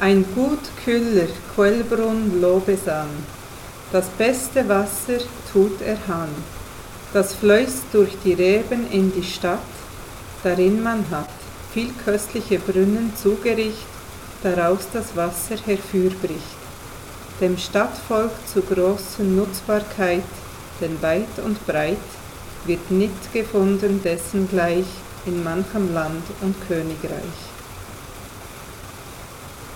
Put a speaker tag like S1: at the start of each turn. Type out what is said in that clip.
S1: Ein gut kühler Quellbrunn, Lobesang. Das beste Wasser tut er Han. Das fließt durch die Reben in die Stadt, darin man hat viel köstliche Brunnen zugericht, daraus das Wasser herfürbricht. Dem Stadtvolk zu großen Nutzbarkeit, denn weit und breit wird nicht gefunden dessen gleich in manchem Land und Königreich.